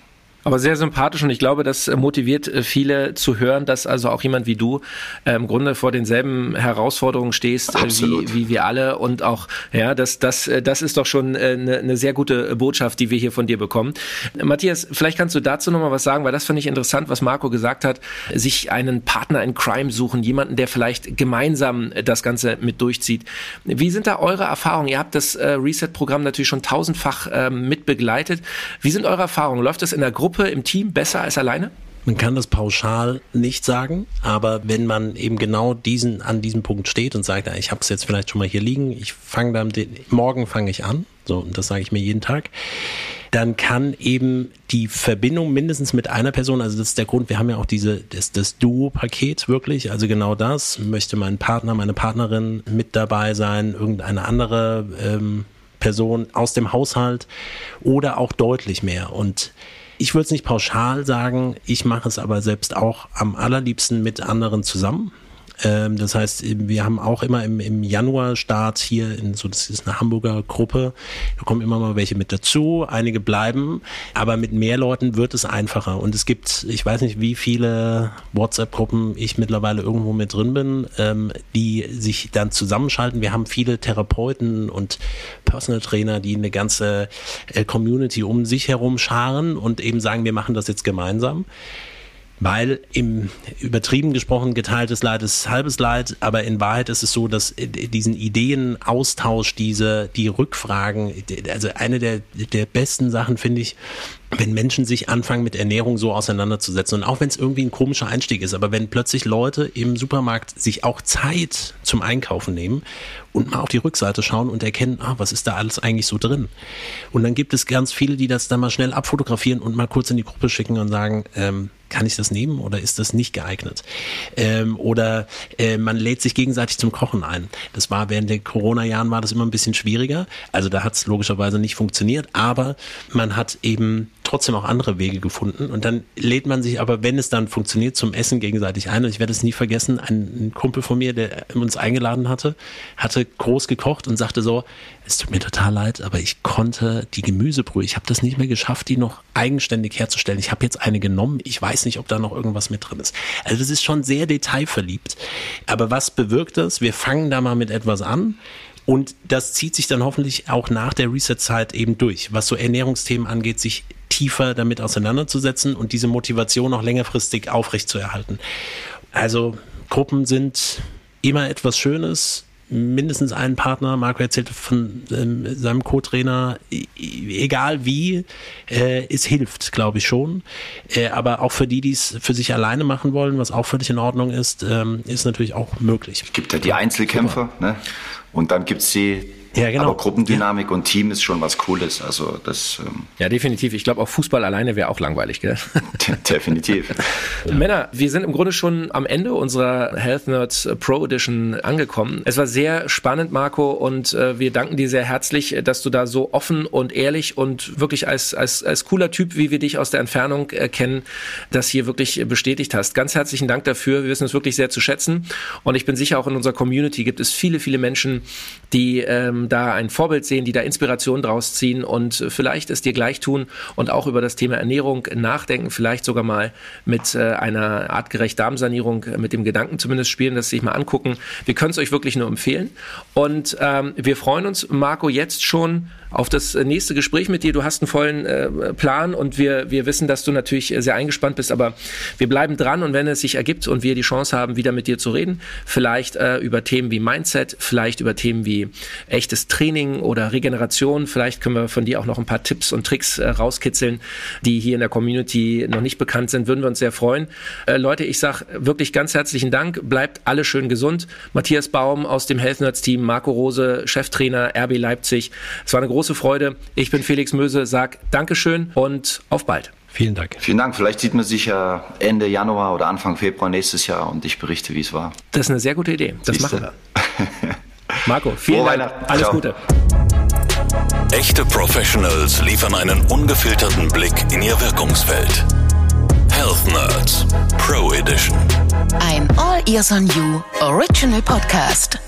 Aber sehr sympathisch und ich glaube, das motiviert äh, viele zu hören, dass also auch jemand wie du äh, im Grunde vor denselben Herausforderungen stehst äh, wie, wie wir alle und auch, ja, das, das, äh, das ist doch schon eine, eine sehr gute Botschaft, die wir hier von dir bekommen. Matthias, vielleicht kannst du dazu nochmal was sagen, weil das fand ich interessant, was Marco gesagt hat, sich einen Partner in Crime suchen, jemanden, der vielleicht gemeinsam das Ganze mit durchzieht. Wie sind da eure Erfahrungen? Ihr habt das Reset-Programm natürlich schon tausendfach ähm, mit begleitet. Wie sind eure Erfahrungen? Läuft das in der Gruppe? Gruppe, im Team besser als alleine? Man kann das pauschal nicht sagen, aber wenn man eben genau diesen an diesem Punkt steht und sagt, ich habe es jetzt vielleicht schon mal hier liegen, ich fange dann morgen fange ich an, so und das sage ich mir jeden Tag, dann kann eben die Verbindung mindestens mit einer Person, also das ist der Grund, wir haben ja auch diese das, das Duo-Paket wirklich, also genau das möchte mein Partner, meine Partnerin mit dabei sein, irgendeine andere ähm, Person aus dem Haushalt oder auch deutlich mehr und ich würde es nicht pauschal sagen, ich mache es aber selbst auch am allerliebsten mit anderen zusammen. Ähm, das heißt, wir haben auch immer im, im Januar-Start hier in so, das ist eine Hamburger Gruppe, da kommen immer mal welche mit dazu, einige bleiben, aber mit mehr Leuten wird es einfacher. Und es gibt, ich weiß nicht, wie viele WhatsApp-Gruppen ich mittlerweile irgendwo mit drin bin, ähm, die sich dann zusammenschalten. Wir haben viele Therapeuten und Personal Trainer, die eine ganze äh, Community um sich herum scharen und eben sagen, wir machen das jetzt gemeinsam weil im übertrieben gesprochen geteiltes Leid ist halbes Leid, aber in Wahrheit ist es so, dass diesen Ideenaustausch, diese die Rückfragen, also eine der der besten Sachen finde ich, wenn Menschen sich anfangen mit Ernährung so auseinanderzusetzen und auch wenn es irgendwie ein komischer Einstieg ist, aber wenn plötzlich Leute im Supermarkt sich auch Zeit zum Einkaufen nehmen und mal auf die Rückseite schauen und erkennen, ah, was ist da alles eigentlich so drin? Und dann gibt es ganz viele, die das dann mal schnell abfotografieren und mal kurz in die Gruppe schicken und sagen, ähm, kann ich das nehmen oder ist das nicht geeignet? Ähm, oder äh, man lädt sich gegenseitig zum Kochen ein. Das war während den Corona-Jahren war das immer ein bisschen schwieriger. Also da hat es logischerweise nicht funktioniert, aber man hat eben trotzdem auch andere Wege gefunden. Und dann lädt man sich aber, wenn es dann funktioniert, zum Essen gegenseitig ein. Und ich werde es nie vergessen, ein, Kumpel von mir, der uns eingeladen hatte, hatte groß gekocht und sagte so, es tut mir total leid, aber ich konnte die Gemüsebrühe, ich habe das nicht mehr geschafft, die noch eigenständig herzustellen. Ich habe jetzt eine genommen, ich weiß nicht, ob da noch irgendwas mit drin ist. Also das ist schon sehr detailverliebt. Aber was bewirkt das? Wir fangen da mal mit etwas an und das zieht sich dann hoffentlich auch nach der Reset-Zeit eben durch, was so Ernährungsthemen angeht, sich tiefer damit auseinanderzusetzen und diese Motivation auch längerfristig aufrechtzuerhalten. Also Gruppen sind immer etwas Schönes, mindestens einen Partner. Marco erzählte von ähm, seinem Co-Trainer, egal wie, äh, es hilft, glaube ich schon. Äh, aber auch für die, die es für sich alleine machen wollen, was auch völlig in Ordnung ist, ähm, ist natürlich auch möglich. Es gibt ja die Einzelkämpfer, ne? Und dann gibt es die ja, genau. Aber Gruppendynamik ja. und Team ist schon was Cooles. Also das. Ähm ja, definitiv. Ich glaube, auch Fußball alleine wäre auch langweilig, gell? definitiv. Ja. Männer, wir sind im Grunde schon am Ende unserer Health Nerds Pro Edition angekommen. Es war sehr spannend, Marco, und äh, wir danken dir sehr herzlich, dass du da so offen und ehrlich und wirklich als, als, als cooler Typ, wie wir dich aus der Entfernung äh, kennen, das hier wirklich bestätigt hast. Ganz herzlichen Dank dafür. Wir wissen es wirklich sehr zu schätzen. Und ich bin sicher, auch in unserer Community gibt es viele, viele Menschen, die ähm, da ein Vorbild sehen, die da Inspiration draus ziehen und vielleicht es dir gleich tun und auch über das Thema Ernährung nachdenken, vielleicht sogar mal mit äh, einer artgerecht Darmsanierung äh, mit dem Gedanken zumindest spielen, das sich mal angucken. Wir können es euch wirklich nur empfehlen und ähm, wir freuen uns, Marco, jetzt schon auf das nächste Gespräch mit dir. Du hast einen vollen äh, Plan und wir, wir wissen, dass du natürlich sehr eingespannt bist, aber wir bleiben dran und wenn es sich ergibt und wir die Chance haben, wieder mit dir zu reden, vielleicht äh, über Themen wie Mindset, vielleicht über Themen wie echtes Training oder Regeneration, vielleicht können wir von dir auch noch ein paar Tipps und Tricks äh, rauskitzeln, die hier in der Community noch nicht bekannt sind, würden wir uns sehr freuen. Äh, Leute, ich sage wirklich ganz herzlichen Dank, bleibt alle schön gesund. Matthias Baum aus dem Health Nerds Team, Marco Rose, Cheftrainer RB Leipzig. Es war eine große Freude. Ich bin Felix Möse, sag Dankeschön und auf bald. Vielen Dank. Vielen Dank. Vielleicht sieht man sich ja Ende Januar oder Anfang Februar nächstes Jahr und ich berichte, wie es war. Das ist eine sehr gute Idee. Das Siehste? machen wir. Marco, vielen Frohe Dank. Alles Ciao. Gute. Echte Professionals liefern einen ungefilterten Blick in ihr Wirkungsfeld. Health Nerds Pro Edition. Ein All Ears on You Original Podcast.